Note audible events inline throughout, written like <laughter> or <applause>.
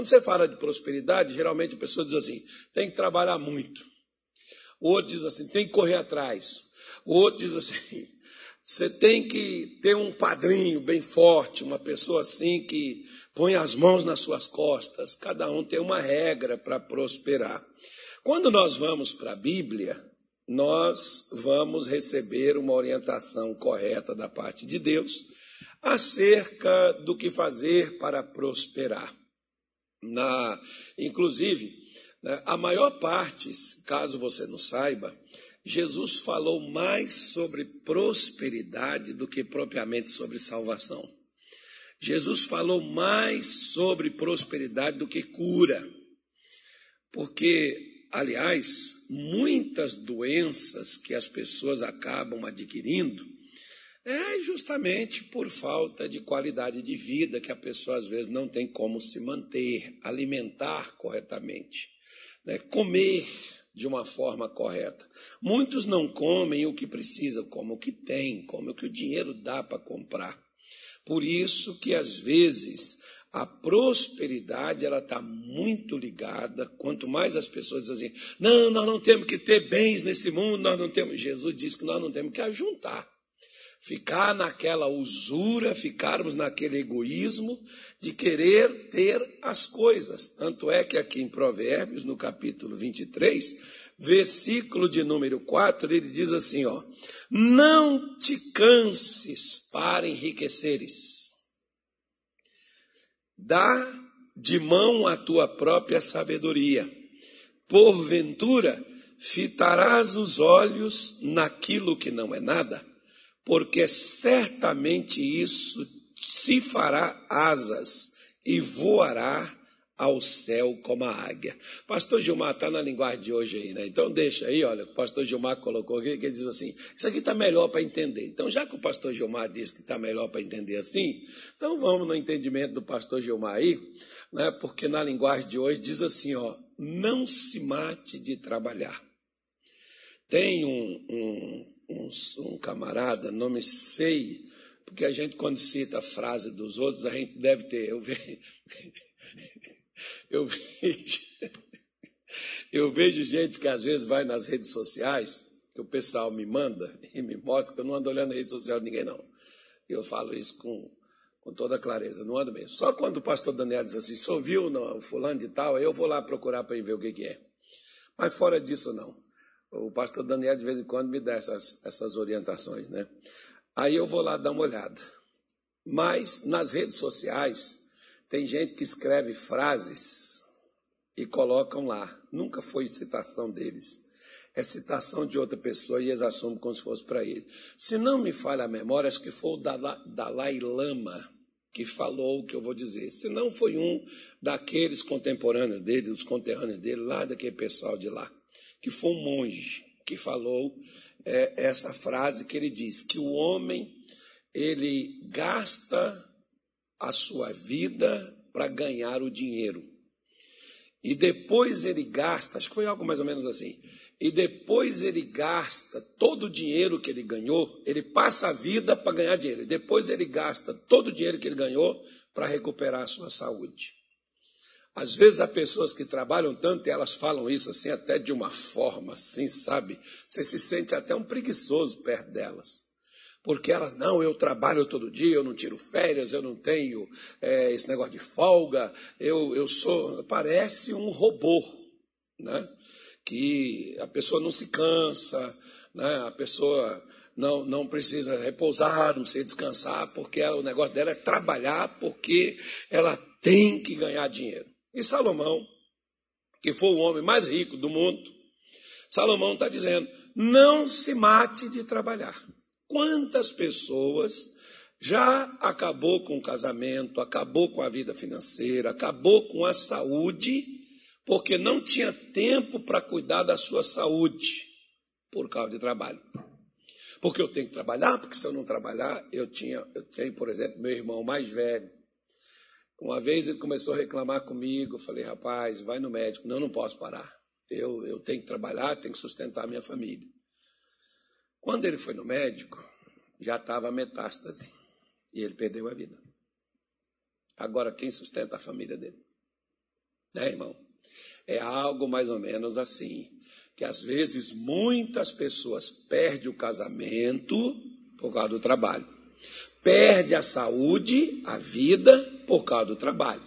Quando você fala de prosperidade, geralmente a pessoa diz assim: tem que trabalhar muito. O outro diz assim: tem que correr atrás. O outro diz assim: <laughs> você tem que ter um padrinho bem forte, uma pessoa assim que põe as mãos nas suas costas. Cada um tem uma regra para prosperar. Quando nós vamos para a Bíblia, nós vamos receber uma orientação correta da parte de Deus acerca do que fazer para prosperar. Na, inclusive, né, a maior parte, caso você não saiba, Jesus falou mais sobre prosperidade do que propriamente sobre salvação. Jesus falou mais sobre prosperidade do que cura. Porque aliás, muitas doenças que as pessoas acabam adquirindo é justamente por falta de qualidade de vida que a pessoa às vezes não tem como se manter, alimentar corretamente, né? comer de uma forma correta. Muitos não comem o que precisam, comem o que tem, comem o que o dinheiro dá para comprar. Por isso que às vezes a prosperidade ela está muito ligada. Quanto mais as pessoas dizem assim, não, nós não temos que ter bens nesse mundo, nós não temos. Jesus disse que nós não temos que ajuntar. Ficar naquela usura, ficarmos naquele egoísmo de querer ter as coisas. Tanto é que aqui em Provérbios, no capítulo 23, versículo de número 4, ele diz assim: ó, não te canses para enriqueceres Dá de mão a tua própria sabedoria. Porventura, fitarás os olhos naquilo que não é nada, porque certamente isso se fará asas e voará ao céu como a águia. Pastor Gilmar está na linguagem de hoje aí, né? Então deixa aí, olha, o pastor Gilmar colocou aqui, que ele diz assim, isso aqui está melhor para entender. Então, já que o pastor Gilmar disse que está melhor para entender assim, então vamos no entendimento do pastor Gilmar aí, né? Porque na linguagem de hoje diz assim, ó, não se mate de trabalhar. Tem um, um, um, um camarada, não me sei, porque a gente quando cita a frase dos outros, a gente deve ter, eu vejo <laughs> eu vejo, eu vejo gente que às vezes vai nas redes sociais, que o pessoal me manda <laughs> e me mostra que eu não ando olhando na rede social de ninguém, não. Eu falo isso com, com toda clareza, não ando mesmo. Só quando o pastor Daniel diz assim, só viu o fulano de tal, aí eu vou lá procurar para ver o que, que é. Mas fora disso, não. O pastor Daniel, de vez em quando, me dá essas, essas orientações, né? Aí eu vou lá dar uma olhada. Mas nas redes sociais, tem gente que escreve frases e colocam lá. Nunca foi citação deles. É citação de outra pessoa e eles assumem como se fosse para ele. Se não me falha a memória, acho que foi o Dalai Lama que falou o que eu vou dizer. Se não foi um daqueles contemporâneos dele, dos conterrâneos dele, lá daquele pessoal de lá, que foi um monge que falou é, essa frase que ele diz que o homem ele gasta a sua vida para ganhar o dinheiro. E depois ele gasta, acho que foi algo mais ou menos assim. E depois ele gasta todo o dinheiro que ele ganhou, ele passa a vida para ganhar dinheiro. E depois ele gasta todo o dinheiro que ele ganhou para recuperar a sua saúde. Às vezes há pessoas que trabalham tanto e elas falam isso assim até de uma forma assim, sabe? Você se sente até um preguiçoso perto delas porque elas, não, eu trabalho todo dia, eu não tiro férias, eu não tenho é, esse negócio de folga, eu, eu sou, parece um robô, né? que a pessoa não se cansa, né? a pessoa não, não precisa repousar, não precisa descansar, porque o negócio dela é trabalhar, porque ela tem que ganhar dinheiro. E Salomão, que foi o homem mais rico do mundo, Salomão está dizendo, não se mate de trabalhar. Quantas pessoas já acabou com o casamento, acabou com a vida financeira, acabou com a saúde, porque não tinha tempo para cuidar da sua saúde por causa de trabalho. Porque eu tenho que trabalhar, porque se eu não trabalhar, eu tinha, eu tenho, por exemplo, meu irmão mais velho. Uma vez ele começou a reclamar comigo, falei, rapaz, vai no médico. Não, não posso parar. Eu, eu tenho que trabalhar, tenho que sustentar a minha família. Quando ele foi no médico, já estava metástase e ele perdeu a vida. Agora, quem sustenta a família dele? Né, irmão? É algo mais ou menos assim. Que às vezes muitas pessoas perdem o casamento por causa do trabalho. Perde a saúde, a vida, por causa do trabalho.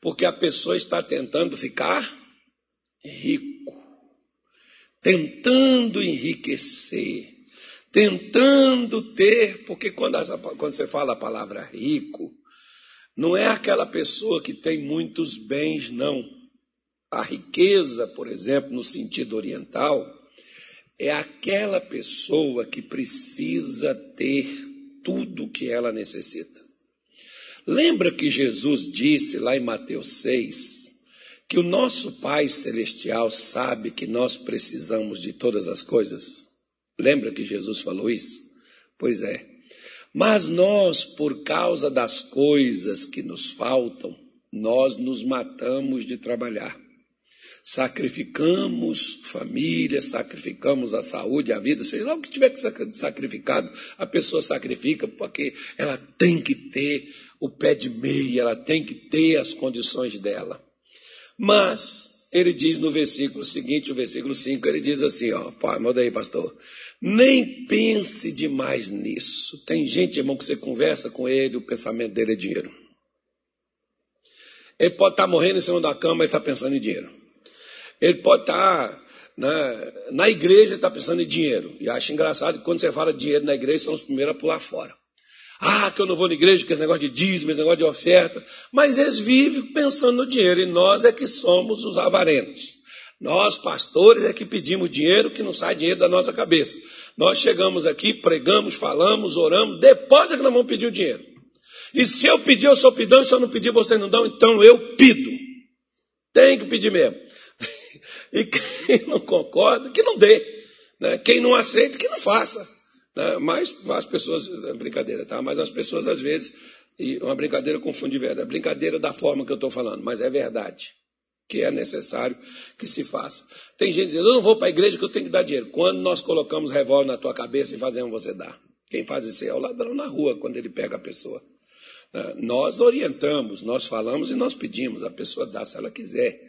Porque a pessoa está tentando ficar rico, tentando enriquecer, tentando ter, porque quando, quando você fala a palavra rico, não é aquela pessoa que tem muitos bens, não. A riqueza, por exemplo, no sentido oriental, é aquela pessoa que precisa ter tudo o que ela necessita. Lembra que Jesus disse lá em Mateus 6 que o nosso Pai Celestial sabe que nós precisamos de todas as coisas? Lembra que Jesus falou isso? Pois é. Mas nós, por causa das coisas que nos faltam, nós nos matamos de trabalhar. Sacrificamos família, sacrificamos a saúde, a vida, seja lá o que tiver que ser sacrificado, a pessoa sacrifica porque ela tem que ter o pé de meia, ela tem que ter as condições dela. Mas, ele diz no versículo seguinte, o versículo 5, ele diz assim, ó, manda aí, pastor. Nem pense demais nisso. Tem gente, irmão, que você conversa com ele, o pensamento dele é dinheiro. Ele pode estar morrendo em cima da cama e está pensando em dinheiro. Ele pode estar na, na igreja e está pensando em dinheiro. E acho engraçado que quando você fala dinheiro na igreja, são os primeiros a pular fora. Ah, que eu não vou na igreja, que esse negócio de dízimo, esse negócio de oferta. Mas eles vivem pensando no dinheiro e nós é que somos os avarentos. Nós, pastores, é que pedimos dinheiro que não sai dinheiro da nossa cabeça. Nós chegamos aqui, pregamos, falamos, oramos, depois é que nós vamos pedir o dinheiro. E se eu pedir, eu sou pidão, e se eu não pedir, vocês não dão, então eu pido. Tem que pedir mesmo. <laughs> E quem não concorda, que não dê. Né? Quem não aceita, que não faça. Né? Mas as pessoas, é brincadeira, tá? Mas as pessoas às vezes, e uma brincadeira confunde verdade. Brincadeira da forma que eu estou falando, mas é verdade que é necessário que se faça. Tem gente dizendo, eu não vou para a igreja que eu tenho que dar dinheiro. Quando nós colocamos revólver na tua cabeça e fazemos você dar. Quem faz isso é o ladrão na rua, quando ele pega a pessoa. Né? Nós orientamos, nós falamos e nós pedimos, a pessoa dá se ela quiser.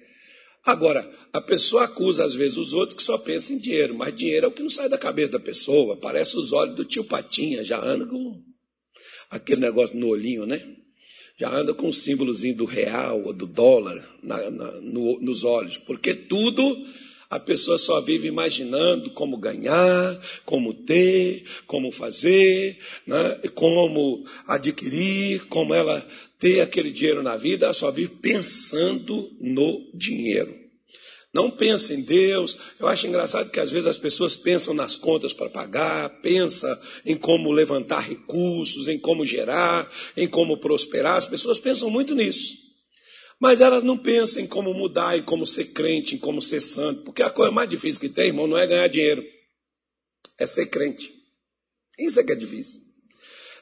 Agora, a pessoa acusa às vezes os outros que só pensam em dinheiro, mas dinheiro é o que não sai da cabeça da pessoa. Parece os olhos do tio Patinha, já anda com aquele negócio no olhinho, né? Já anda com o símbolozinho do real ou do dólar na, na, no, nos olhos, porque tudo a pessoa só vive imaginando como ganhar, como ter, como fazer, né? como adquirir, como ela ter aquele dinheiro na vida, ela só vive pensando no dinheiro. Não pensa em Deus. Eu acho engraçado que às vezes as pessoas pensam nas contas para pagar, pensa em como levantar recursos, em como gerar, em como prosperar. As pessoas pensam muito nisso. Mas elas não pensam em como mudar, em como ser crente, em como ser santo. Porque a coisa mais difícil que tem, irmão, não é ganhar dinheiro, é ser crente. Isso é que é difícil.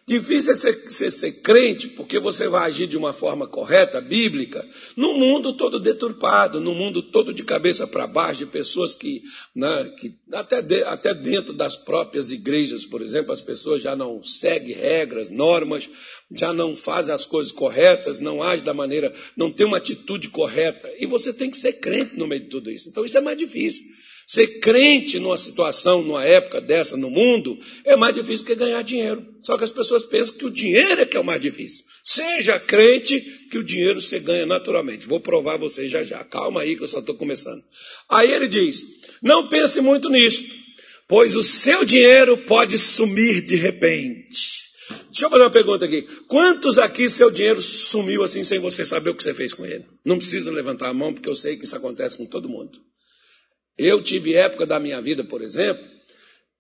Difícil é ser, ser, ser, crente, porque você vai agir de uma forma correta, bíblica, num mundo todo deturpado, num mundo todo de cabeça para baixo, de pessoas que, né, que até, de, até dentro das próprias igrejas, por exemplo, as pessoas já não seguem regras, normas, já não fazem as coisas corretas, não agem da maneira, não tem uma atitude correta. E você tem que ser crente no meio de tudo isso. Então isso é mais difícil. Ser crente numa situação, numa época dessa no mundo, é mais difícil que ganhar dinheiro. Só que as pessoas pensam que o dinheiro é que é o mais difícil. Seja crente, que o dinheiro você ganha naturalmente. Vou provar vocês já já. Calma aí que eu só estou começando. Aí ele diz: não pense muito nisso, pois o seu dinheiro pode sumir de repente. Deixa eu fazer uma pergunta aqui. Quantos aqui seu dinheiro sumiu assim sem você saber o que você fez com ele? Não precisa levantar a mão, porque eu sei que isso acontece com todo mundo. Eu tive época da minha vida, por exemplo,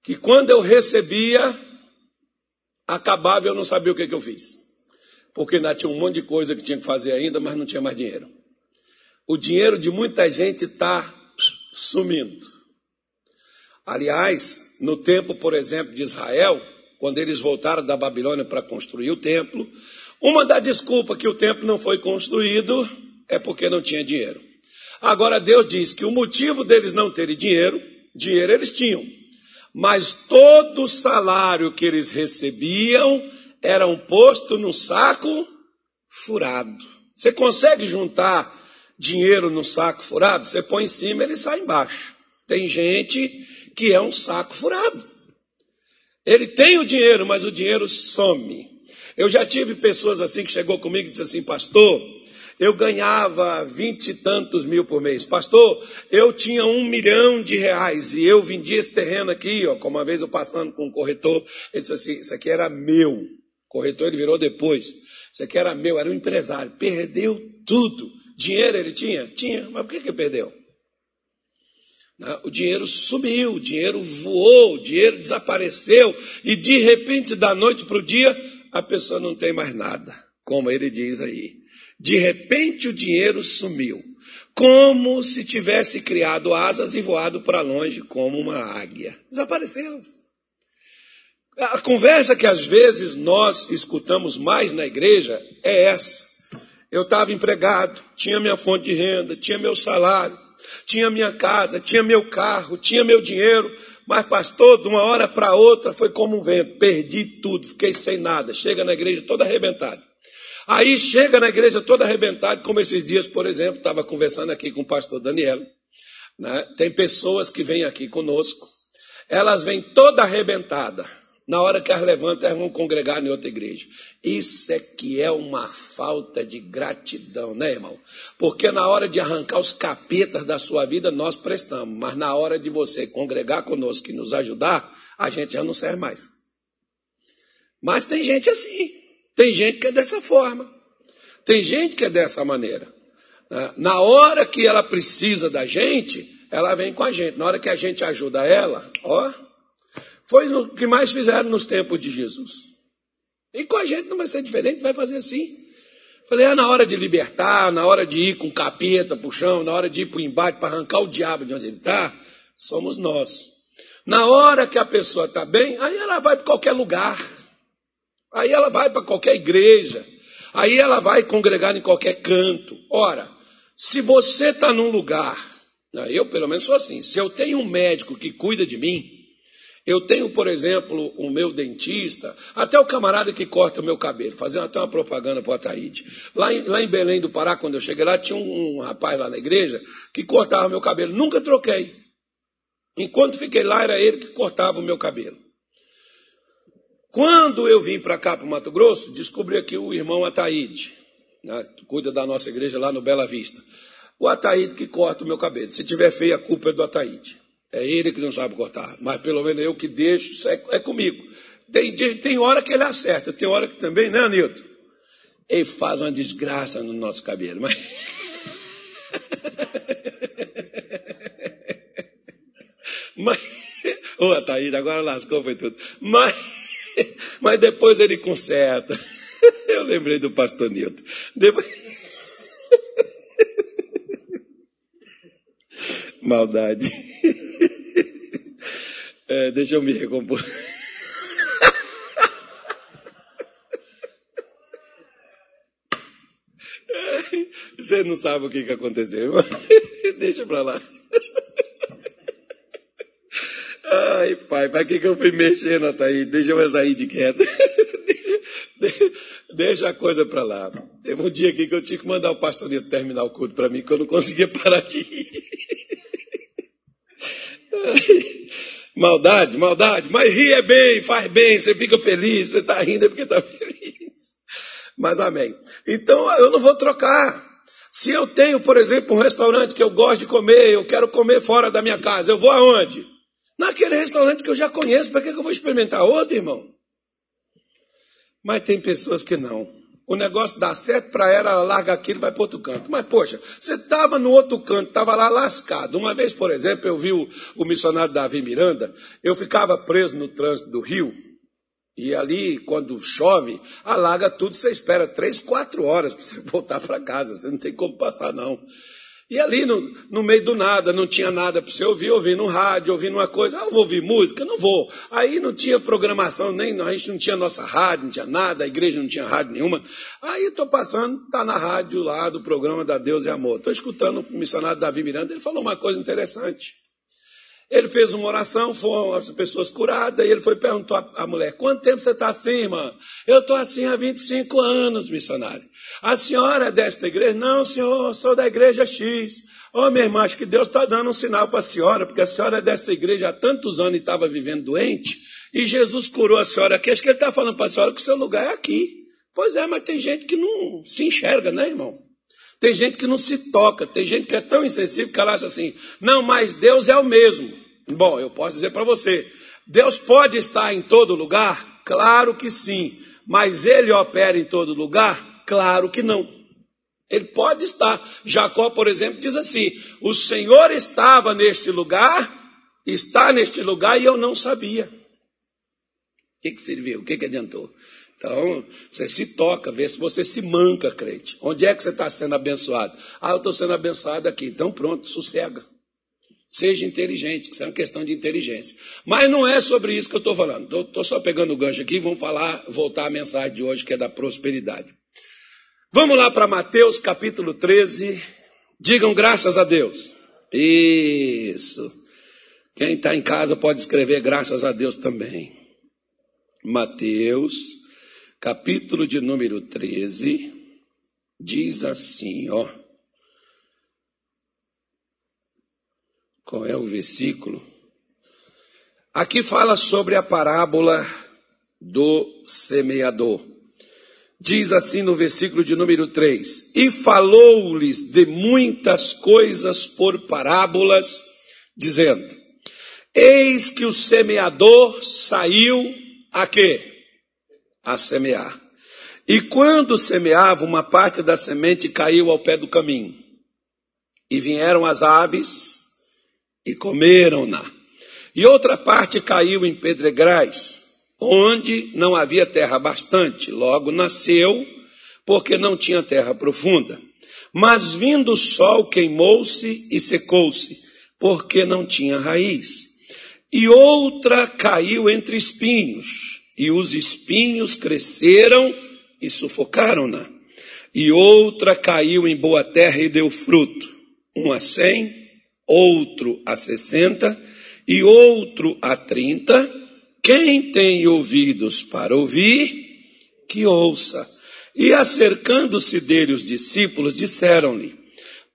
que quando eu recebia, acabava eu não sabia o que, que eu fiz. Porque ainda tinha um monte de coisa que tinha que fazer ainda, mas não tinha mais dinheiro. O dinheiro de muita gente está sumindo. Aliás, no tempo, por exemplo, de Israel, quando eles voltaram da Babilônia para construir o templo, uma das desculpas que o templo não foi construído é porque não tinha dinheiro. Agora Deus diz que o motivo deles não terem dinheiro, dinheiro eles tinham, mas todo o salário que eles recebiam era um posto no saco furado. Você consegue juntar dinheiro no saco furado, você põe em cima, ele sai embaixo. Tem gente que é um saco furado. Ele tem o dinheiro, mas o dinheiro some. Eu já tive pessoas assim que chegou comigo e disse assim, pastor, eu ganhava vinte e tantos mil por mês. Pastor, eu tinha um milhão de reais e eu vendi esse terreno aqui, ó, como uma vez eu passando com um corretor, ele disse assim, isso aqui era meu. O corretor ele virou depois. Isso aqui era meu, era um empresário. Perdeu tudo. Dinheiro ele tinha? Tinha. Mas por que, que perdeu? O dinheiro sumiu, o dinheiro voou, o dinheiro desapareceu, e de repente, da noite para o dia, a pessoa não tem mais nada, como ele diz aí. De repente o dinheiro sumiu, como se tivesse criado asas e voado para longe como uma águia. Desapareceu. A conversa que às vezes nós escutamos mais na igreja é essa. Eu estava empregado, tinha minha fonte de renda, tinha meu salário, tinha minha casa, tinha meu carro, tinha meu dinheiro, mas pastor, de uma hora para outra foi como um vento, perdi tudo, fiquei sem nada. Chega na igreja todo arrebentado. Aí chega na igreja todo arrebentado, como esses dias, por exemplo, estava conversando aqui com o pastor Daniel. Né? Tem pessoas que vêm aqui conosco, elas vêm toda arrebentada. Na hora que as levantam, elas vão congregar em outra igreja. Isso é que é uma falta de gratidão, né, irmão? Porque na hora de arrancar os capetas da sua vida, nós prestamos. Mas na hora de você congregar conosco e nos ajudar, a gente já não serve mais. Mas tem gente assim. Tem gente que é dessa forma. Tem gente que é dessa maneira. Né? Na hora que ela precisa da gente, ela vem com a gente. Na hora que a gente ajuda ela, ó, foi o que mais fizeram nos tempos de Jesus. E com a gente não vai ser diferente, vai fazer assim. Falei, é na hora de libertar, na hora de ir com capeta para o chão, na hora de ir para o embate para arrancar o diabo de onde ele está, somos nós. Na hora que a pessoa está bem, aí ela vai para qualquer lugar. Aí ela vai para qualquer igreja. Aí ela vai congregar em qualquer canto. Ora, se você está num lugar, né, eu pelo menos sou assim, se eu tenho um médico que cuida de mim, eu tenho, por exemplo, o meu dentista, até o camarada que corta o meu cabelo, fazendo até uma propaganda para o Ataíde. Lá em, lá em Belém do Pará, quando eu cheguei lá, tinha um, um rapaz lá na igreja que cortava meu cabelo. Nunca troquei. Enquanto fiquei lá, era ele que cortava o meu cabelo. Quando eu vim para cá, para o Mato Grosso, descobri aqui o irmão Ataíde, né, que cuida da nossa igreja lá no Bela Vista. O Ataíde que corta o meu cabelo. Se tiver feio, a culpa é do Ataíde. É ele que não sabe cortar, mas pelo menos eu que deixo, isso é, é comigo. Tem, tem hora que ele acerta, tem hora que também, né, Nilton? Ele faz uma desgraça no nosso cabelo, mas. <laughs> mas. Ô, Thaís, agora lascou, foi tudo. Mas, mas depois ele conserta. <laughs> Eu lembrei do pastor Nilton. Depois... <laughs> Maldade. <laughs> É, deixa eu me recompor. Você não sabe o que, aconteceu. Deixa pra lá. Ai, pai, para que, que eu fui mexendo, Ataí? Deixa eu sair de queda. <laughs> Deixa, a coisa para lá. Teve um dia aqui que eu tive que mandar o pastor terminar o culto para mim, que eu não conseguia parar de. <laughs> Maldade, maldade. Mas rir é bem, faz bem, você fica feliz, você está rindo é porque está <laughs> feliz. Mas amém. Então eu não vou trocar. Se eu tenho, por exemplo, um restaurante que eu gosto de comer, eu quero comer fora da minha casa, eu vou aonde? Naquele restaurante que eu já conheço, para que eu vou experimentar outro, irmão? Mas tem pessoas que não o negócio dá certo para ela, ela larga aquilo e vai para outro canto. Mas, poxa, você estava no outro canto, estava lá lascado. Uma vez, por exemplo, eu vi o, o missionário Davi Miranda, eu ficava preso no trânsito do Rio, e ali, quando chove, alaga tudo, você espera três, quatro horas para você <laughs> voltar para casa, você não tem como passar, não. E ali no, no meio do nada, não tinha nada para você ouvir, ouvindo um rádio, ouvindo uma coisa. Ah, eu vou ouvir música? Não vou. Aí não tinha programação, nem a gente não tinha nossa rádio, não tinha nada, a igreja não tinha rádio nenhuma. Aí estou passando, está na rádio lá do programa da Deus e Amor. Estou escutando o missionário Davi Miranda, ele falou uma coisa interessante. Ele fez uma oração, foram as pessoas curadas, e ele foi perguntar à mulher: Quanto tempo você está assim, irmã? Eu estou assim há 25 anos, missionário. A senhora é desta igreja? Não, senhor, sou da igreja X. Ô, oh, minha irmã, acho que Deus está dando um sinal para a senhora, porque a senhora é dessa igreja há tantos anos e estava vivendo doente, e Jesus curou a senhora aqui. Acho que ele está falando para a senhora que o seu lugar é aqui. Pois é, mas tem gente que não se enxerga, né, irmão? Tem gente que não se toca, tem gente que é tão insensível que ela acha assim: não, mas Deus é o mesmo. Bom, eu posso dizer para você: Deus pode estar em todo lugar? Claro que sim. Mas ele opera em todo lugar? Claro que não. Ele pode estar. Jacó, por exemplo, diz assim: O Senhor estava neste lugar, está neste lugar e eu não sabia. O que, que serviu? O que, que adiantou? Então, você se toca, vê se você se manca, crente. Onde é que você está sendo abençoado? Ah, eu estou sendo abençoado aqui. Então, pronto, sossega. Seja inteligente, que isso é uma questão de inteligência. Mas não é sobre isso que eu estou falando. Estou só pegando o gancho aqui e vamos falar, voltar à mensagem de hoje, que é da prosperidade. Vamos lá para Mateus capítulo 13. Digam graças a Deus. Isso. Quem está em casa pode escrever graças a Deus também. Mateus, capítulo de número 13, diz assim, ó. Qual é o versículo? Aqui fala sobre a parábola do semeador. Diz assim no versículo de número 3: E falou-lhes de muitas coisas por parábolas, dizendo: Eis que o semeador saiu a quê? A semear. E quando semeava, uma parte da semente caiu ao pé do caminho. E vieram as aves e comeram-na. E outra parte caiu em pedregais, onde não havia terra bastante, logo nasceu, porque não tinha terra profunda. Mas vindo o sol queimou-se e secou-se, porque não tinha raiz. E outra caiu entre espinhos, e os espinhos cresceram e sufocaram-na. E outra caiu em boa terra e deu fruto, um a cem, outro a 60 e outro a 30. Quem tem ouvidos para ouvir, que ouça. E acercando-se dele os discípulos, disseram-lhe: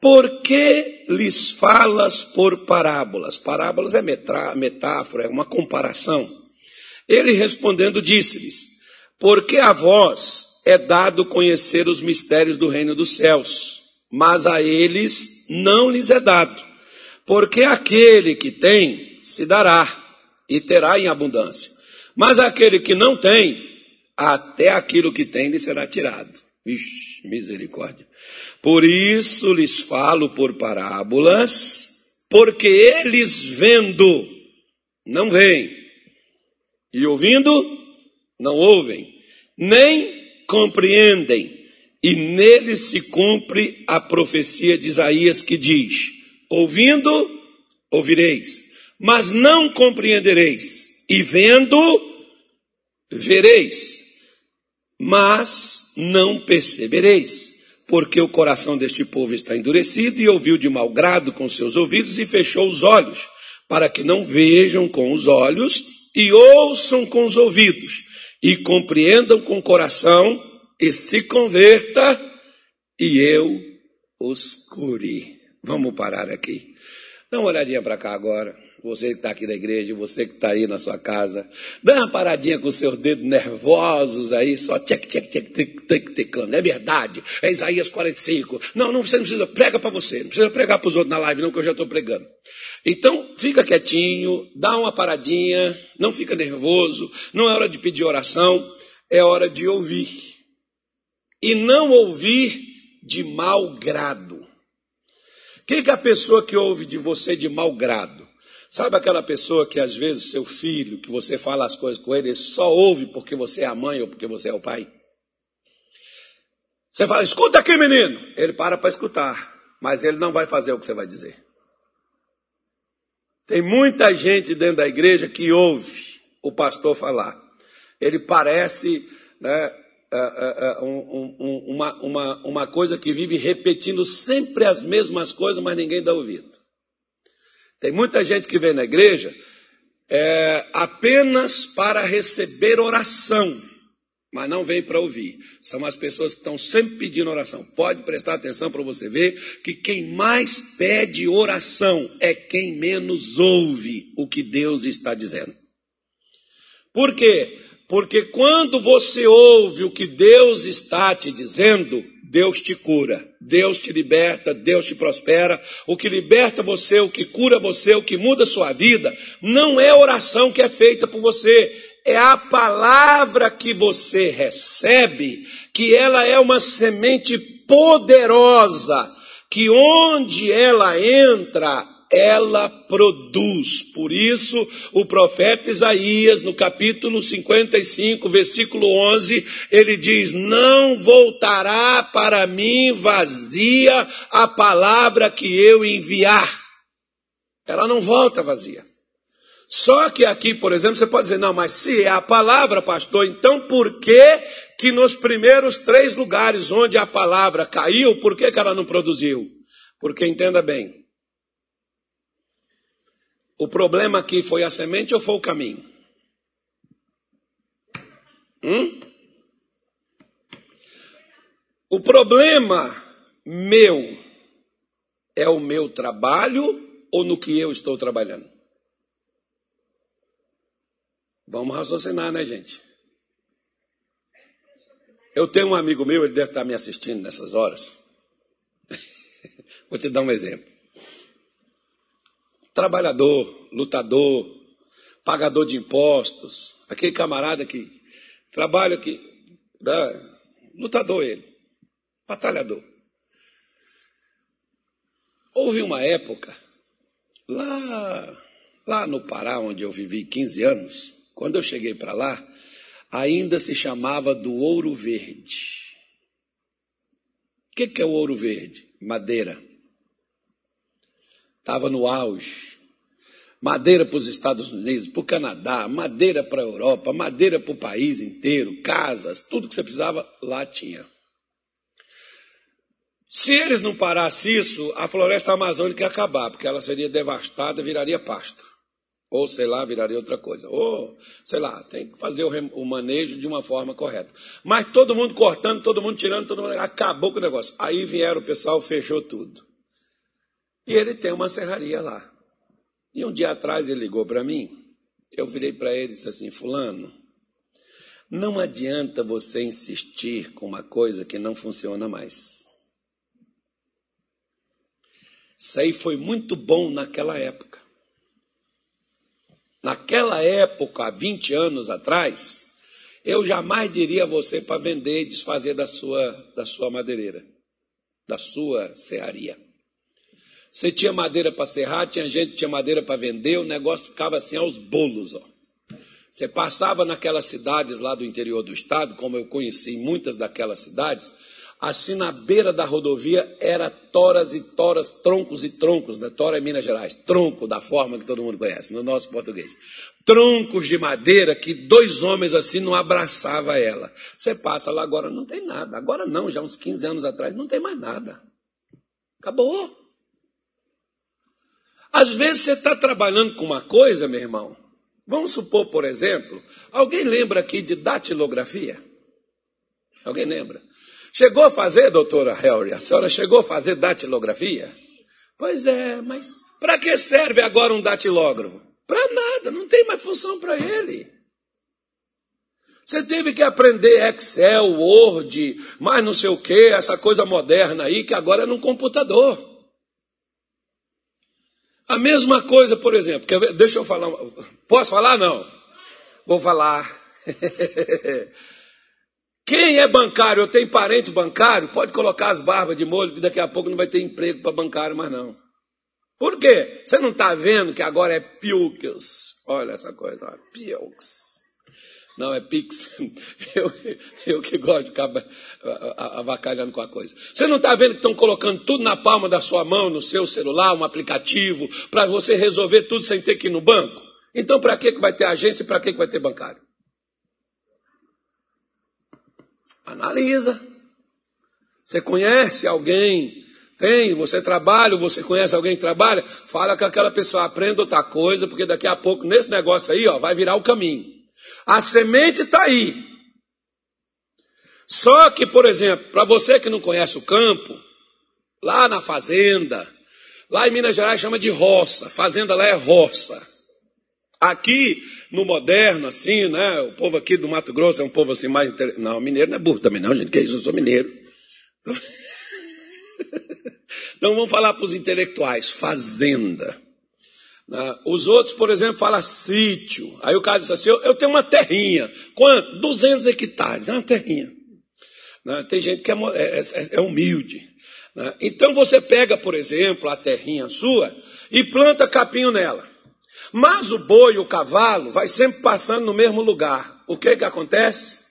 Por que lhes falas por parábolas? Parábolas é metáfora, é uma comparação. Ele respondendo disse-lhes: Porque a vós é dado conhecer os mistérios do reino dos céus, mas a eles não lhes é dado porque aquele que tem se dará e terá em abundância. Mas aquele que não tem, até aquilo que tem lhe será tirado. Vixe, misericórdia. Por isso lhes falo por parábolas, porque eles vendo não veem, e ouvindo não ouvem, nem compreendem, e neles se cumpre a profecia de Isaías que diz: Ouvindo, ouvireis, mas não compreendereis. E vendo, vereis, mas não percebereis. Porque o coração deste povo está endurecido e ouviu de mau grado com seus ouvidos e fechou os olhos, para que não vejam com os olhos e ouçam com os ouvidos e compreendam com o coração e se converta e eu os cure. Vamos parar aqui. Dá uma olhadinha para cá agora. Você que está aqui na igreja, você que está aí na sua casa. Dá uma paradinha com os seus dedos nervosos aí, só tchec, tchec, tchec, tec, teclando. É verdade. É Isaías 45. Não, não, você não precisa, prega para você. Não precisa pregar para os outros na live, não, que eu já estou pregando. Então, fica quietinho, dá uma paradinha, não fica nervoso. Não é hora de pedir oração, é hora de ouvir. E não ouvir de mau grado. O que, que a pessoa que ouve de você de mau grado? Sabe aquela pessoa que às vezes seu filho, que você fala as coisas com ele, ele só ouve porque você é a mãe ou porque você é o pai? Você fala, escuta aqui, menino. Ele para para escutar, mas ele não vai fazer o que você vai dizer. Tem muita gente dentro da igreja que ouve o pastor falar. Ele parece né, uh, uh, um, um, uma, uma, uma coisa que vive repetindo sempre as mesmas coisas, mas ninguém dá ouvido. Tem muita gente que vem na igreja é, apenas para receber oração, mas não vem para ouvir. São as pessoas que estão sempre pedindo oração. Pode prestar atenção para você ver que quem mais pede oração é quem menos ouve o que Deus está dizendo. Por quê? Porque quando você ouve o que Deus está te dizendo, Deus te cura, Deus te liberta, Deus te prospera. O que liberta você, o que cura você, o que muda sua vida, não é a oração que é feita por você, é a palavra que você recebe, que ela é uma semente poderosa, que onde ela entra, ela produz. Por isso, o profeta Isaías, no capítulo 55, versículo 11, ele diz: Não voltará para mim vazia a palavra que eu enviar. Ela não volta vazia. Só que aqui, por exemplo, você pode dizer: Não, mas se é a palavra, pastor, então por que que nos primeiros três lugares onde a palavra caiu, por que, que ela não produziu? Porque entenda bem, o problema aqui foi a semente ou foi o caminho? Hum? O problema meu é o meu trabalho ou no que eu estou trabalhando? Vamos raciocinar, né, gente? Eu tenho um amigo meu, ele deve estar me assistindo nessas horas. <laughs> Vou te dar um exemplo trabalhador, lutador, pagador de impostos, aquele camarada que trabalha aqui, né? lutador ele, batalhador. Houve uma época, lá, lá no Pará, onde eu vivi 15 anos, quando eu cheguei para lá, ainda se chamava do ouro verde. O que, que é o ouro verde? Madeira estava no auge. Madeira para os Estados Unidos, para o Canadá, madeira para a Europa, madeira para o país inteiro, casas, tudo que você precisava, lá tinha. Se eles não parassem isso, a floresta amazônica ia acabar, porque ela seria devastada, viraria pasto. Ou, sei lá, viraria outra coisa. Ou, sei lá, tem que fazer o, manejo de uma forma correta. Mas todo mundo cortando, todo mundo tirando, todo mundo. Acabou com o negócio. Aí vieram o pessoal, fechou tudo. E ele tem uma serraria lá. E um dia atrás ele ligou para mim. Eu virei para ele e disse assim: Fulano, não adianta você insistir com uma coisa que não funciona mais. Isso aí foi muito bom naquela época. Naquela época, há 20 anos atrás, eu jamais diria a você para vender e desfazer da sua, da sua madeireira, da sua serraria. Você tinha madeira para serrar, tinha gente que tinha madeira para vender, o negócio ficava assim aos bolos. Ó. Você passava naquelas cidades lá do interior do estado, como eu conheci muitas daquelas cidades, assim na beira da rodovia era toras e toras, troncos e troncos, né? tora é Minas Gerais, tronco da forma que todo mundo conhece, no nosso português. Troncos de madeira que dois homens assim não abraçava ela. Você passa lá agora, não tem nada. Agora não, já uns 15 anos atrás, não tem mais nada. Acabou. Às vezes você está trabalhando com uma coisa, meu irmão. Vamos supor, por exemplo, alguém lembra aqui de datilografia? Alguém lembra? Chegou a fazer, doutora Helry? A senhora chegou a fazer datilografia? Pois é, mas para que serve agora um datilógrafo? Para nada, não tem mais função para ele. Você teve que aprender Excel, Word, mais não sei o que, essa coisa moderna aí, que agora é num computador. A mesma coisa, por exemplo, deixa eu falar. Posso falar? Não. Vou falar. <laughs> Quem é bancário ou tem parente bancário, pode colocar as barbas de molho, que daqui a pouco não vai ter emprego para bancário mais não. Por quê? Você não está vendo que agora é Pilks? Olha essa coisa, Pilks. Não, é Pix. <laughs> Eu, eu que gosto de ficar avacalhando com a coisa. Você não está vendo que estão colocando tudo na palma da sua mão, no seu celular, um aplicativo, para você resolver tudo sem ter que ir no banco? Então, para que vai ter agência e para que vai ter bancário? Analisa. Você conhece alguém Tem, você trabalha, você conhece alguém que trabalha, fala com aquela pessoa, aprenda outra coisa, porque daqui a pouco, nesse negócio aí, ó, vai virar o caminho. A semente está aí. Só que, por exemplo, para você que não conhece o campo, lá na fazenda, lá em Minas Gerais chama de roça, fazenda lá é roça. Aqui, no moderno, assim, né? O povo aqui do Mato Grosso é um povo assim mais. Inter... Não, mineiro não é burro também, não, gente, que isso, eu sou mineiro. Então, <laughs> então vamos falar para os intelectuais: fazenda. Né? Os outros, por exemplo, falam sítio. Aí o cara diz assim: eu, tenho uma terrinha. Quanto? 200 hectares. É uma terrinha. Né? Tem gente que é, é, é, é humilde. Né? Então você pega, por exemplo, a terrinha sua e planta capinho nela. Mas o boi, o cavalo, vai sempre passando no mesmo lugar. O que que acontece?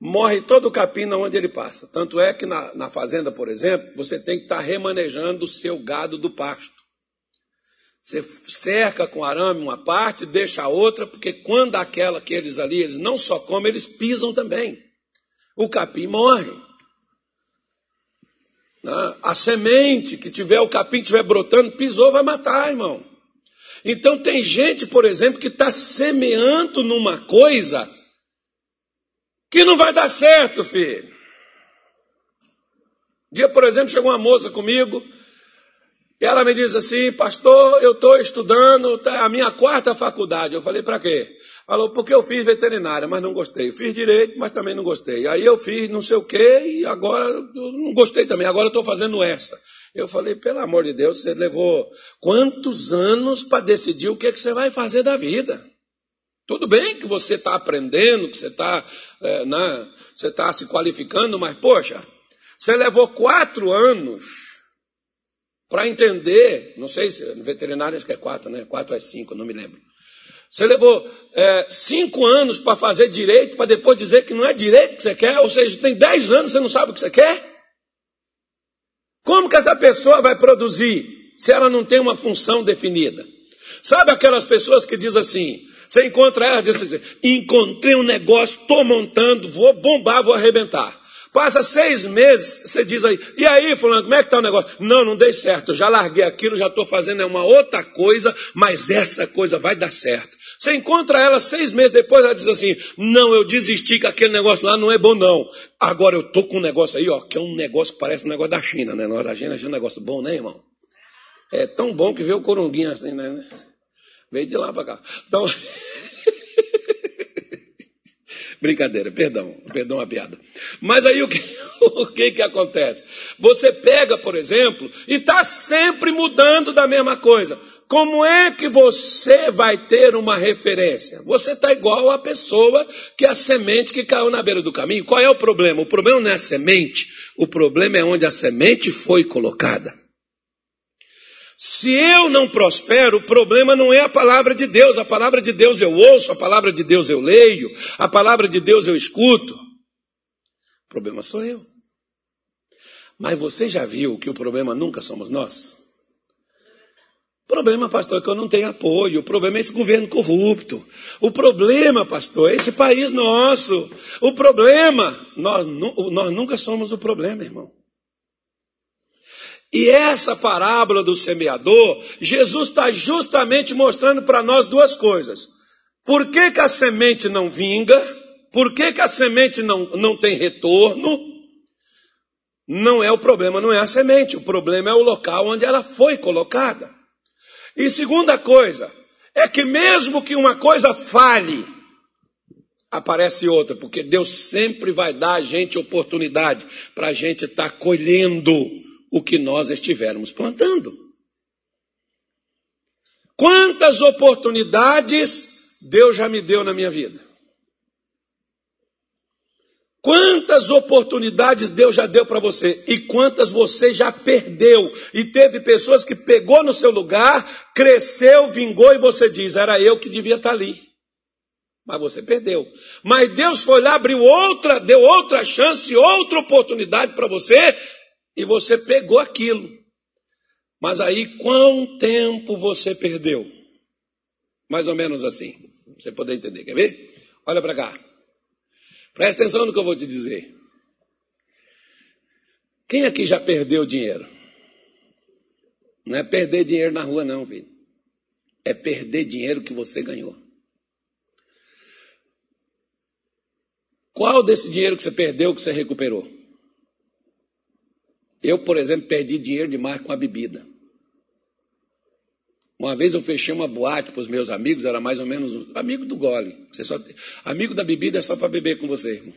Morre todo o capim onde ele passa. Tanto é que na, na fazenda, por exemplo, você tem que estar remanejando o seu gado do pasto. Você cerca com arame uma parte, deixa a outra, porque quando aquela que eles ali, eles não só comem, eles pisam também. O capim morre. Né? A semente que tiver, o capim estiver brotando, pisou, vai matar, irmão. Então tem gente, por exemplo, que está semeando numa coisa que não vai dar certo, filho. Um dia, por exemplo, chegou uma moça comigo e ela me diz assim, pastor, eu estou estudando tá, a minha quarta faculdade. Eu falei, para quê? Falou, porque eu fiz veterinária, mas não gostei. Fiz direito, mas também não gostei. Aí eu fiz não sei o quê e agora não gostei também. Agora eu estou fazendo essa. Eu falei, pelo amor de Deus, você levou quantos anos para decidir o que, é que você vai fazer da vida? Tudo bem que você está aprendendo, que você está é, né, tá se qualificando, mas, poxa, você levou quatro anos para entender, não sei se veterinário acho que é quatro, né? Quatro é cinco, não me lembro. Você levou é, cinco anos para fazer direito, para depois dizer que não é direito que você quer, ou seja, tem dez anos você não sabe o que você quer? Como que essa pessoa vai produzir se ela não tem uma função definida? Sabe aquelas pessoas que dizem assim, você encontra ela diz assim, encontrei um negócio, estou montando, vou bombar, vou arrebentar. Passa seis meses, você diz aí, e aí, fulano, como é que está o negócio? Não, não dei certo, já larguei aquilo, já estou fazendo uma outra coisa, mas essa coisa vai dar certo. Você encontra ela seis meses depois, ela diz assim: Não, eu desisti que aquele negócio lá não é bom, não. Agora eu tô com um negócio aí, ó, que é um negócio que parece um negócio da China, né? Nós da China é um negócio bom, né, irmão? É tão bom que veio o coronguinho assim, né? Veio de lá para cá. Então. <laughs> Brincadeira, perdão, perdão a piada. Mas aí o que, <laughs> o que que acontece? Você pega, por exemplo, e está sempre mudando da mesma coisa. Como é que você vai ter uma referência? Você está igual a pessoa que a semente que caiu na beira do caminho. Qual é o problema? O problema não é a semente, o problema é onde a semente foi colocada. Se eu não prospero, o problema não é a palavra de Deus. A palavra de Deus eu ouço, a palavra de Deus eu leio, a palavra de Deus eu escuto. O problema sou eu. Mas você já viu que o problema nunca somos nós? O problema, pastor, é que eu não tenho apoio. O problema é esse governo corrupto. O problema, pastor, é esse país nosso. O problema, nós, nós nunca somos o problema, irmão. E essa parábola do semeador, Jesus está justamente mostrando para nós duas coisas. Por que, que a semente não vinga? Por que, que a semente não, não tem retorno? Não é o problema, não é a semente. O problema é o local onde ela foi colocada. E segunda coisa, é que mesmo que uma coisa falhe, aparece outra, porque Deus sempre vai dar a gente oportunidade para a gente estar tá colhendo o que nós estivermos plantando. Quantas oportunidades Deus já me deu na minha vida? Quantas oportunidades Deus já deu para você e quantas você já perdeu? E teve pessoas que pegou no seu lugar, cresceu, vingou e você diz: era eu que devia estar tá ali. Mas você perdeu. Mas Deus foi lá, abriu outra, deu outra chance, outra oportunidade para você e você pegou aquilo. Mas aí, quão tempo você perdeu? Mais ou menos assim. Você poder entender. Quer ver? Olha para cá. Presta atenção no que eu vou te dizer. Quem aqui já perdeu dinheiro? Não é perder dinheiro na rua, não, filho. É perder dinheiro que você ganhou. Qual desse dinheiro que você perdeu que você recuperou? Eu, por exemplo, perdi dinheiro demais com a bebida. Uma vez eu fechei uma boate para os meus amigos, era mais ou menos um, amigo do gole. Você só tem, amigo da bebida é só para beber com você, irmão.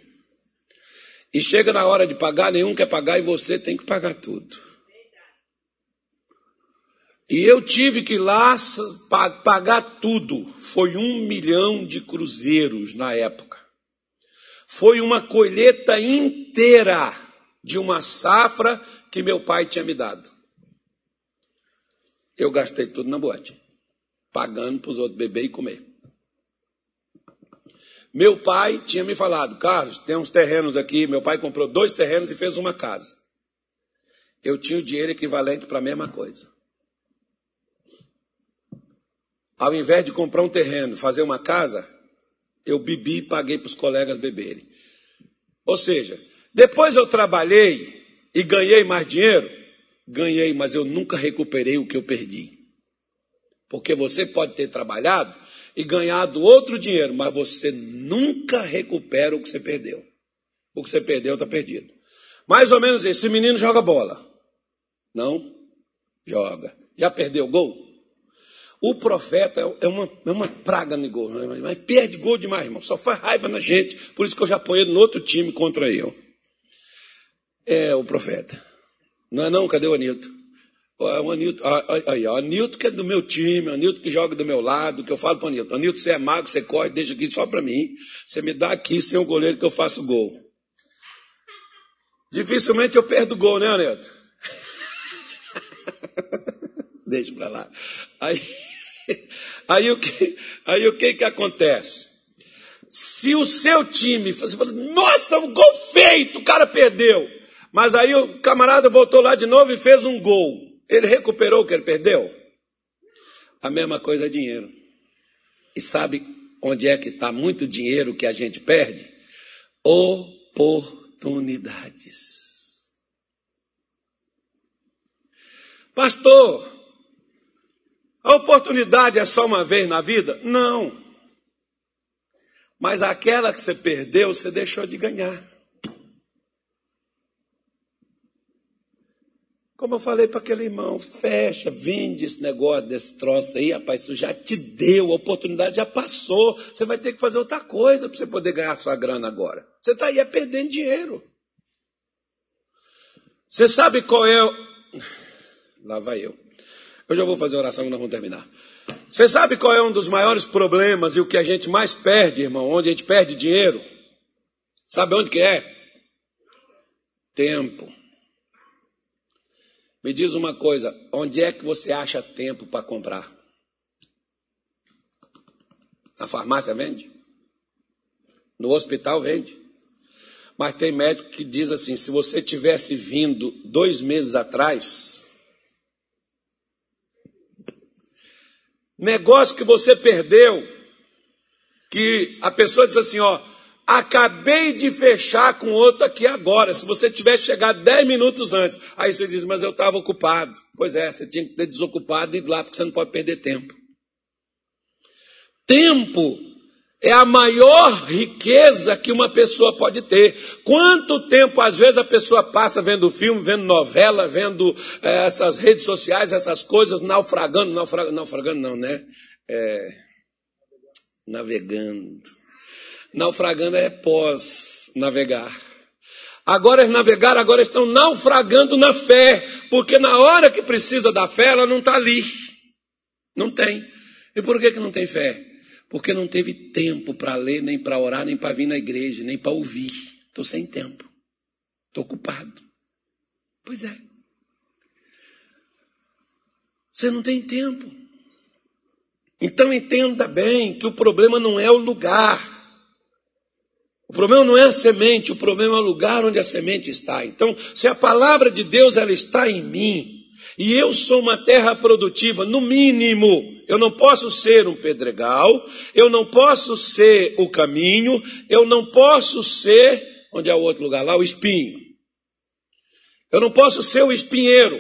E chega na hora de pagar, nenhum quer pagar e você tem que pagar tudo. E eu tive que ir lá pagar tudo. Foi um milhão de cruzeiros na época. Foi uma colheita inteira de uma safra que meu pai tinha me dado. Eu gastei tudo na boate, pagando para os outros beber e comer. Meu pai tinha me falado, Carlos, tem uns terrenos aqui. Meu pai comprou dois terrenos e fez uma casa. Eu tinha o dinheiro equivalente para a mesma coisa. Ao invés de comprar um terreno, fazer uma casa, eu bebi e paguei para os colegas beberem. Ou seja, depois eu trabalhei e ganhei mais dinheiro, ganhei, mas eu nunca recuperei o que eu perdi. Porque você pode ter trabalhado e ganhado outro dinheiro, mas você nunca recupera o que você perdeu. O que você perdeu está perdido. Mais ou menos. Esse menino joga bola. Não? Joga. Já perdeu gol? O profeta é uma, é uma praga no gol, né? mas perde gol demais, irmão. Só faz raiva na gente, por isso que eu já ponho no outro time contra eu. É o profeta. Não é não? Cadê o Anilton? O Anilton, aí, o Anilton que é do meu time, o Anilton que joga do meu lado, que eu falo para o Anilton, Anilton, você é mago, você corre, deixa aqui só para mim. Você me dá aqui sem o goleiro que eu faço gol. Dificilmente eu perdo gol, né, Anilton? <laughs> deixa para lá. Aí, aí, o que, aí o que que acontece? Se o seu time, você fala, nossa, um gol feito, o cara perdeu. Mas aí o camarada voltou lá de novo e fez um gol. Ele recuperou o que ele perdeu? A mesma coisa é dinheiro. E sabe onde é que está muito dinheiro que a gente perde? Oportunidades. Pastor, a oportunidade é só uma vez na vida? Não. Mas aquela que você perdeu, você deixou de ganhar. Como eu falei para aquele irmão, fecha, vende esse negócio desse troço aí, rapaz, isso já te deu, a oportunidade já passou. Você vai ter que fazer outra coisa para você poder ganhar sua grana agora. Você está aí é perdendo dinheiro. Você sabe qual é. O... <sighs> Lá vai eu. Eu já vou fazer oração e nós vamos terminar. Você sabe qual é um dos maiores problemas e o que a gente mais perde, irmão? Onde a gente perde dinheiro? Sabe onde que é? Tempo. Me diz uma coisa, onde é que você acha tempo para comprar? Na farmácia vende? No hospital vende? Mas tem médico que diz assim: se você tivesse vindo dois meses atrás, negócio que você perdeu, que a pessoa diz assim: ó, Acabei de fechar com outro aqui agora. Se você tivesse chegado 10 minutos antes, aí você diz, mas eu estava ocupado. Pois é, você tinha que ter desocupado e ir lá, porque você não pode perder tempo. Tempo é a maior riqueza que uma pessoa pode ter. Quanto tempo, às vezes, a pessoa passa vendo filme, vendo novela, vendo é, essas redes sociais, essas coisas, naufragando, naufragando, naufragando não, né? É, navegando Naufragando é pós-navegar. Agora eles navegaram, agora estão naufragando na fé, porque na hora que precisa da fé, ela não está ali. Não tem. E por que, que não tem fé? Porque não teve tempo para ler, nem para orar, nem para vir na igreja, nem para ouvir. Estou sem tempo. Estou ocupado. Pois é. Você não tem tempo. Então entenda bem que o problema não é o lugar. O problema não é a semente, o problema é o lugar onde a semente está. Então, se a palavra de Deus ela está em mim, e eu sou uma terra produtiva, no mínimo, eu não posso ser um pedregal, eu não posso ser o caminho, eu não posso ser, onde é o outro lugar lá, o espinho. Eu não posso ser o espinheiro.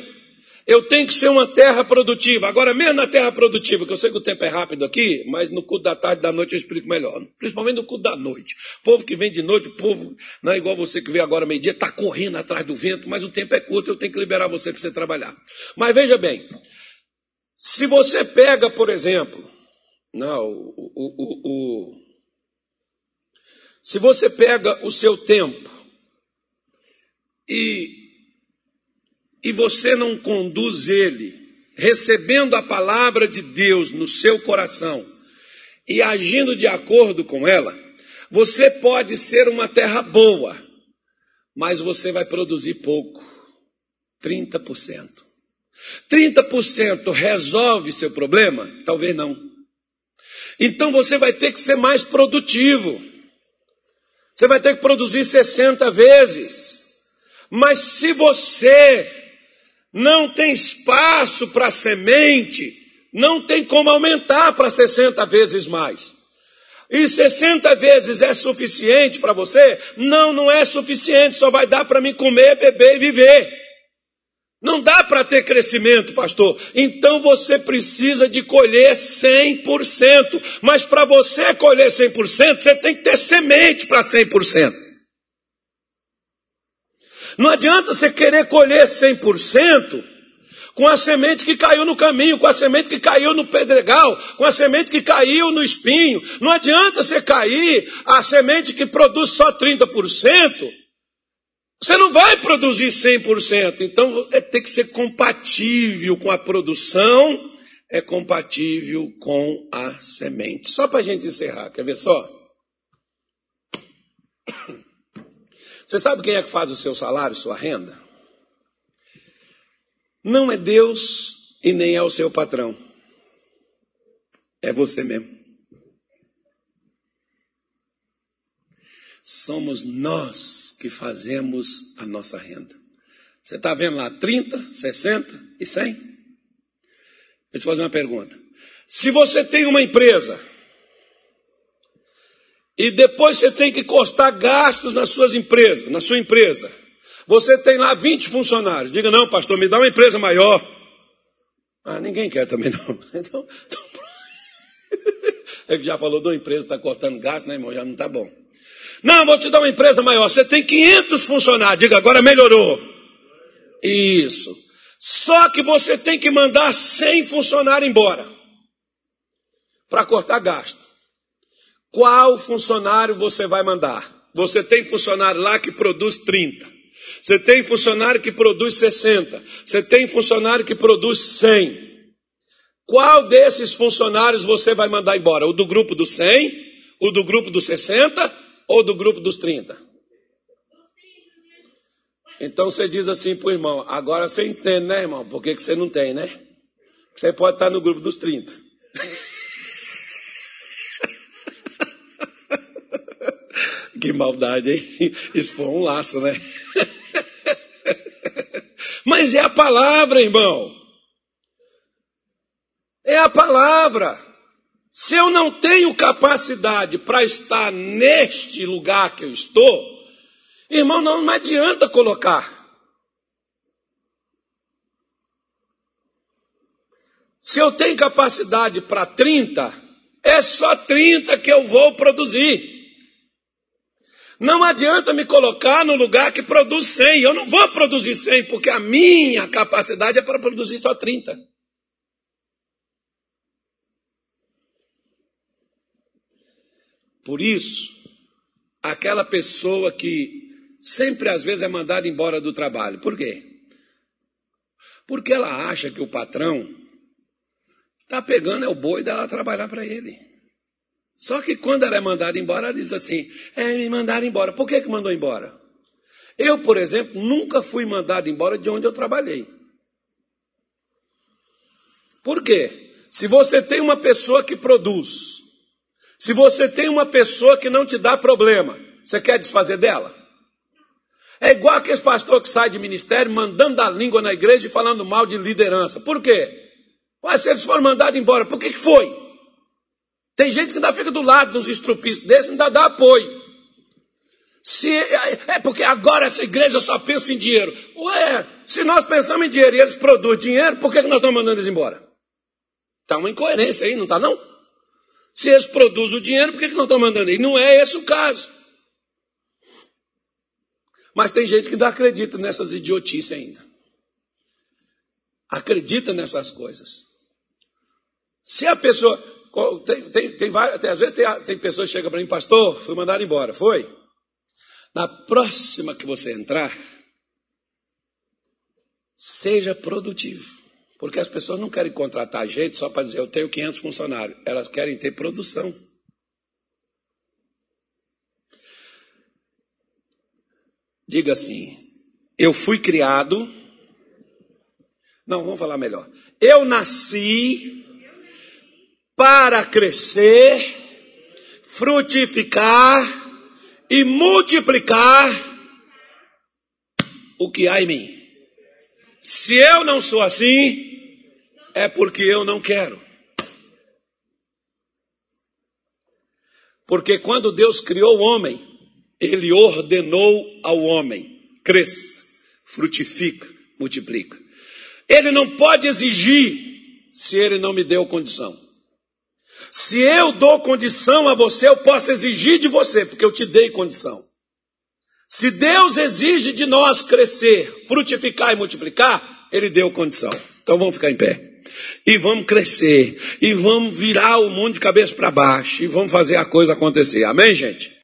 Eu tenho que ser uma terra produtiva. Agora, mesmo na terra produtiva, que eu sei que o tempo é rápido aqui, mas no culto da tarde, da noite eu explico melhor. Principalmente no culto da noite. Povo que vem de noite, povo, não é igual você que vê agora meio-dia, está correndo atrás do vento, mas o tempo é curto, eu tenho que liberar você para você trabalhar. Mas veja bem, se você pega, por exemplo, não, o, o, o se você pega o seu tempo e e você não conduz ele, recebendo a palavra de Deus no seu coração e agindo de acordo com ela, você pode ser uma terra boa, mas você vai produzir pouco 30%. 30% resolve seu problema? Talvez não. Então você vai ter que ser mais produtivo. Você vai ter que produzir 60 vezes. Mas se você não tem espaço para semente, não tem como aumentar para 60 vezes mais. E 60 vezes é suficiente para você? Não, não é suficiente, só vai dar para mim comer, beber e viver. Não dá para ter crescimento, pastor. Então você precisa de colher 100%. Mas para você colher 100%, você tem que ter semente para 100%. Não adianta você querer colher 100% com a semente que caiu no caminho, com a semente que caiu no pedregal, com a semente que caiu no espinho. Não adianta você cair a semente que produz só 30%. Você não vai produzir 100%. Então é, tem que ser compatível com a produção, é compatível com a semente. Só para a gente encerrar, quer ver só? Você sabe quem é que faz o seu salário, sua renda? Não é Deus e nem é o seu patrão. É você mesmo. Somos nós que fazemos a nossa renda. Você está vendo lá 30, 60 e 100? Deixa eu te fazer uma pergunta. Se você tem uma empresa e depois você tem que costar gastos nas suas empresas, na sua empresa. Você tem lá 20 funcionários. Diga, não, pastor, me dá uma empresa maior. Ah, ninguém quer também não. <laughs> Então. <laughs> É que já falou de uma empresa está cortando gasto, né, irmão? Já não está bom. Não, vou te dar uma empresa maior. Você tem 500 funcionários. Diga, agora melhorou. Isso. Só que você tem que mandar 100 funcionários embora para cortar gasto. Qual funcionário você vai mandar? Você tem funcionário lá que produz 30. Você tem funcionário que produz 60. Você tem funcionário que produz 100. Qual desses funcionários você vai mandar embora? O do grupo dos 100? O do grupo dos 60? Ou do grupo dos 30? Então você diz assim para o irmão: agora você entende, né, irmão? Por que, que você não tem, né? Você pode estar no grupo dos 30. <laughs> Que maldade, hein? Expor um laço, né? <laughs> Mas é a palavra, irmão. É a palavra. Se eu não tenho capacidade para estar neste lugar que eu estou, irmão, não, não adianta colocar. Se eu tenho capacidade para 30, é só 30 que eu vou produzir. Não adianta me colocar no lugar que produz 100. Eu não vou produzir 100, porque a minha capacidade é para produzir só 30. Por isso, aquela pessoa que sempre às vezes é mandada embora do trabalho. Por quê? Porque ela acha que o patrão está pegando é o boi dela trabalhar para ele. Só que quando ela é mandada embora, ela diz assim: é, me mandaram embora. Por que, que mandou embora? Eu, por exemplo, nunca fui mandado embora de onde eu trabalhei. Por quê? Se você tem uma pessoa que produz, se você tem uma pessoa que não te dá problema, você quer desfazer dela? É igual aquele pastor que sai de ministério mandando a língua na igreja e falando mal de liderança. Por quê? Mas se eles foram mandados embora, por que, que foi? Tem gente que ainda fica do lado dos estrupistas desse, ainda dá apoio. Se, é porque agora essa igreja só pensa em dinheiro. Ué, Se nós pensamos em dinheiro e eles produzem dinheiro, por que nós estamos mandando eles embora? Está uma incoerência aí, não está não? Se eles produzem o dinheiro, por que nós estamos mandando eles? Não é esse o caso. Mas tem gente que não acredita nessas idiotices ainda. Acredita nessas coisas. Se a pessoa. Tem, tem, tem, várias, tem às vezes tem, tem pessoas que chegam para mim, pastor, fui mandado embora. Foi? Na próxima que você entrar, seja produtivo. Porque as pessoas não querem contratar gente só para dizer eu tenho 500 funcionários. Elas querem ter produção. Diga assim: eu fui criado. Não, vamos falar melhor. Eu nasci para crescer, frutificar e multiplicar o que há em mim. Se eu não sou assim, é porque eu não quero. Porque quando Deus criou o homem, ele ordenou ao homem: cresça, frutifica, multiplica. Ele não pode exigir se ele não me deu condição. Se eu dou condição a você, eu posso exigir de você, porque eu te dei condição. Se Deus exige de nós crescer, frutificar e multiplicar, Ele deu condição. Então vamos ficar em pé. E vamos crescer. E vamos virar o mundo de cabeça para baixo. E vamos fazer a coisa acontecer. Amém, gente?